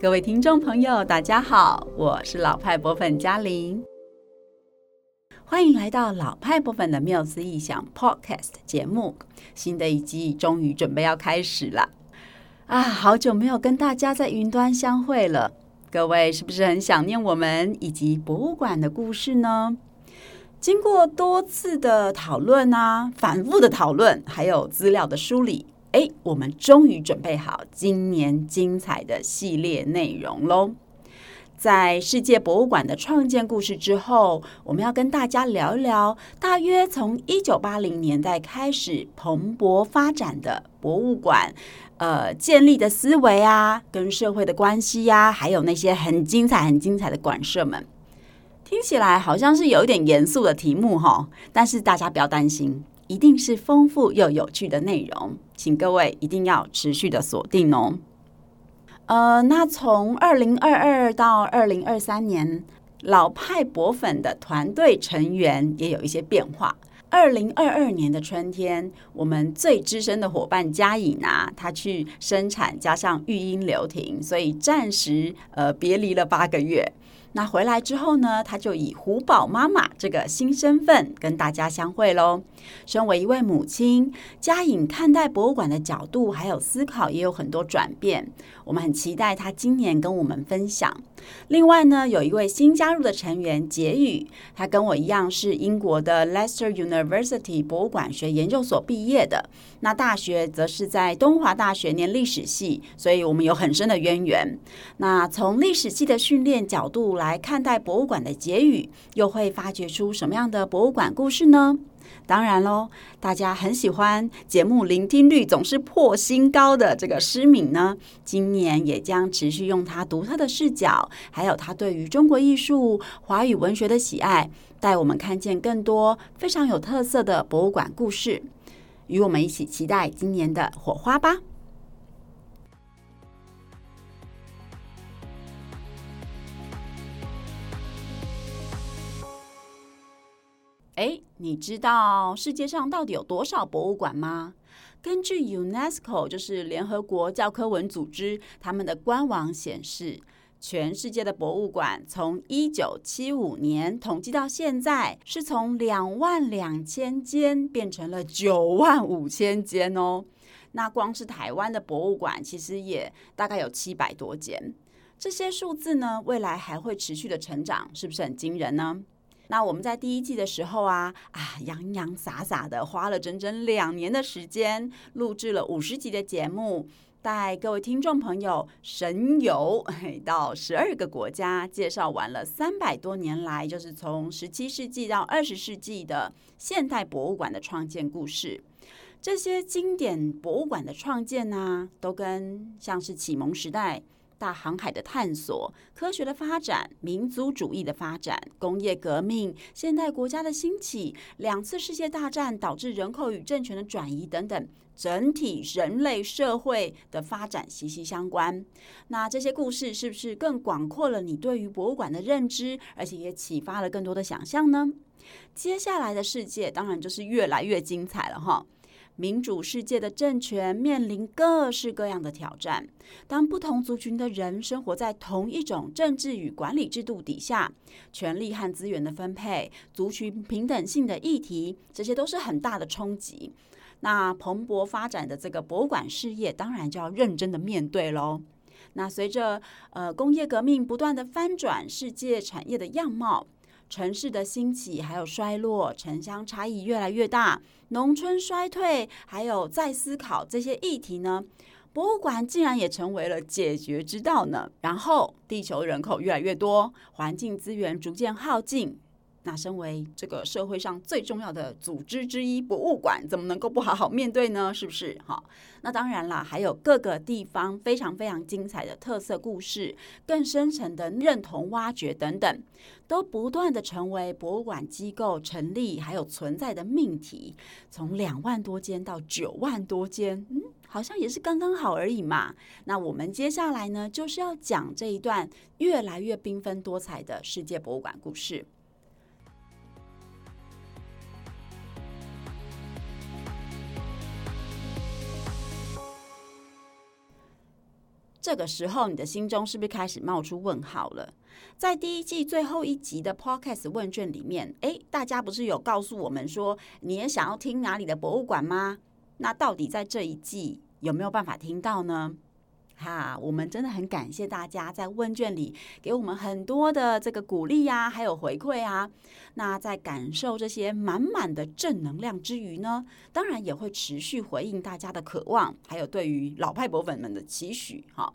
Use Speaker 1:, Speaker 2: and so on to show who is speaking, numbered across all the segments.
Speaker 1: 各位听众朋友，大家好，我是老派博粉嘉玲，欢迎来到老派博粉的缪斯异想 Podcast 节目。新的一季终于准备要开始了啊！好久没有跟大家在云端相会了，各位是不是很想念我们以及博物馆的故事呢？经过多次的讨论啊，反复的讨论，还有资料的梳理。哎，我们终于准备好今年精彩的系列内容喽！在世界博物馆的创建故事之后，我们要跟大家聊一聊，大约从一九八零年代开始蓬勃发展的博物馆，呃，建立的思维啊，跟社会的关系呀、还有那些很精彩、很精彩的馆舍们，听起来好像是有一点严肃的题目哈，但是大家不要担心。一定是丰富又有趣的内容，请各位一定要持续的锁定哦。呃，那从二零二二到二零二三年，老派博粉的团队成员也有一些变化。二零二二年的春天，我们最资深的伙伴佳颖啊，她去生产加上育婴留停，所以暂时呃别离了八个月。那回来之后呢，她就以虎宝妈妈这个新身份跟大家相会喽。身为一位母亲，佳颖看待博物馆的角度还有思考也有很多转变。我们很期待她今年跟我们分享。另外呢，有一位新加入的成员杰宇，她跟我一样是英国的 Leicester University 博物馆学研究所毕业的。那大学则是在东华大学念历史系，所以我们有很深的渊源。那从历史系的训练角度来。来看待博物馆的结语，又会发掘出什么样的博物馆故事呢？当然喽，大家很喜欢节目聆听率总是破新高的这个诗敏呢，今年也将持续用他独特的视角，还有他对于中国艺术、华语文学的喜爱，带我们看见更多非常有特色的博物馆故事。与我们一起期待今年的火花吧！哎，你知道世界上到底有多少博物馆吗？根据 UNESCO，就是联合国教科文组织，他们的官网显示，全世界的博物馆从一九七五年统计到现在，是从两万两千间变成了九万五千间哦。那光是台湾的博物馆，其实也大概有七百多间。这些数字呢，未来还会持续的成长，是不是很惊人呢？那我们在第一季的时候啊啊洋洋洒洒的花了整整两年的时间，录制了五十集的节目，带各位听众朋友神游到十二个国家，介绍完了三百多年来，就是从十七世纪到二十世纪的现代博物馆的创建故事。这些经典博物馆的创建呢、都跟像是启蒙时代。大航海的探索、科学的发展、民族主义的发展、工业革命、现代国家的兴起、两次世界大战导致人口与政权的转移等等，整体人类社会的发展息息相关。那这些故事是不是更广阔了你对于博物馆的认知，而且也启发了更多的想象呢？接下来的世界当然就是越来越精彩了哈。民主世界的政权面临各式各样的挑战。当不同族群的人生活在同一种政治与管理制度底下，权力和资源的分配、族群平等性的议题，这些都是很大的冲击。那蓬勃发展的这个博物馆事业，当然就要认真的面对喽。那随着呃工业革命不断的翻转世界产业的样貌。城市的兴起还有衰落，城乡差异越来越大，农村衰退，还有在思考这些议题呢，博物馆竟然也成为了解决之道呢。然后，地球人口越来越多，环境资源逐渐耗尽。那身为这个社会上最重要的组织之一，博物馆怎么能够不好好面对呢？是不是？哈，那当然啦，还有各个地方非常非常精彩的特色故事，更深层的认同挖掘等等，都不断的成为博物馆机构成立还有存在的命题。从两万多间到九万多间，嗯，好像也是刚刚好而已嘛。那我们接下来呢，就是要讲这一段越来越缤纷多彩的世界博物馆故事。这个时候，你的心中是不是开始冒出问号了？在第一季最后一集的 Podcast 问卷里面，诶，大家不是有告诉我们说，你也想要听哪里的博物馆吗？那到底在这一季有没有办法听到呢？哈，我们真的很感谢大家在问卷里给我们很多的这个鼓励呀，还有回馈啊。那在感受这些满满的正能量之余呢，当然也会持续回应大家的渴望，还有对于老派博粉们的期许，哈。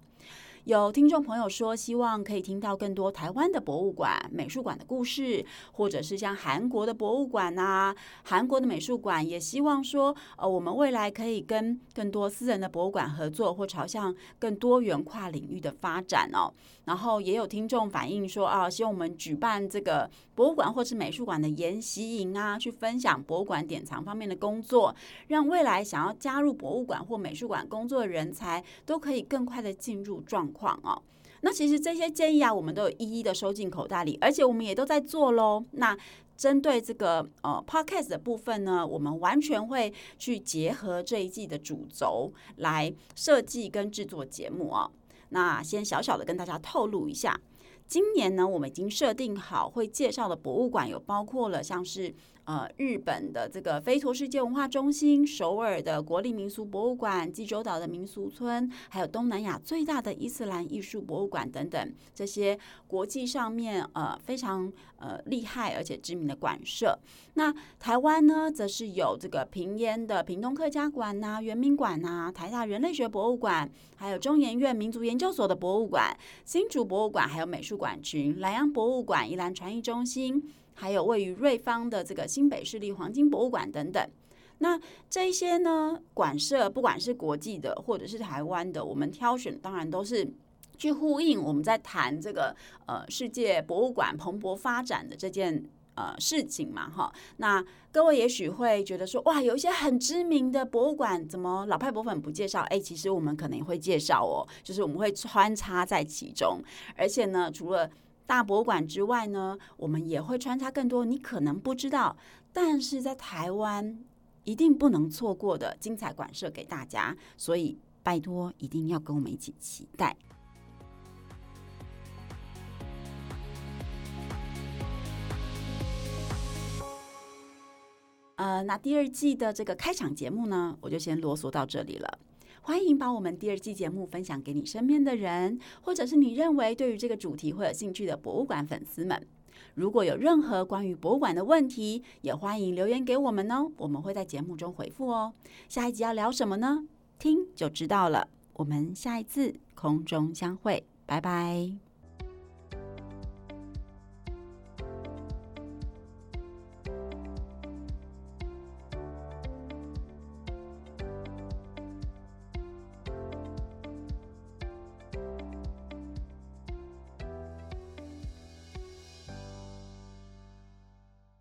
Speaker 1: 有听众朋友说，希望可以听到更多台湾的博物馆、美术馆的故事，或者是像韩国的博物馆啊、韩国的美术馆，也希望说，呃，我们未来可以跟更多私人的博物馆合作，或朝向更多元跨领域的发展哦。然后也有听众反映说，啊，希望我们举办这个博物馆或是美术馆的研习营啊，去分享博物馆典藏方面的工作，让未来想要加入博物馆或美术馆工作的人才都可以更快的进入状况。况哦，那其实这些建议啊，我们都有一一的收进口袋里，而且我们也都在做喽。那针对这个呃 Podcast 的部分呢，我们完全会去结合这一季的主轴来设计跟制作节目哦。那先小小的跟大家透露一下，今年呢，我们已经设定好会介绍的博物馆有包括了像是。呃，日本的这个飞陀世界文化中心、首尔的国立民俗博物馆、济州岛的民俗村，还有东南亚最大的伊斯兰艺术博物馆等等，这些国际上面呃非常呃厉害而且知名的馆舍。那台湾呢，则是有这个屏烟的屏东客家馆呐、原民馆呐、台大人类学博物馆，还有中研院民族研究所的博物馆、新竹博物馆，还有美术馆群、兰阳博物馆、宜兰传艺中心。还有位于瑞芳的这个新北市立黄金博物馆等等，那这些呢，馆舍不管是国际的或者是台湾的，我们挑选当然都是去呼应我们在谈这个呃世界博物馆蓬勃发展的这件呃事情嘛哈。那各位也许会觉得说，哇，有一些很知名的博物馆，怎么老派博粉不介绍？哎，其实我们可能也会介绍哦，就是我们会穿插在其中，而且呢，除了大博物馆之外呢，我们也会穿插更多你可能不知道，但是在台湾一定不能错过的精彩馆舍给大家，所以拜托一定要跟我们一起期待。呃，那第二季的这个开场节目呢，我就先啰嗦到这里了。欢迎把我们第二季节目分享给你身边的人，或者是你认为对于这个主题会有兴趣的博物馆粉丝们。如果有任何关于博物馆的问题，也欢迎留言给我们哦，我们会在节目中回复哦。下一集要聊什么呢？听就知道了。我们下一次空中相会，拜拜。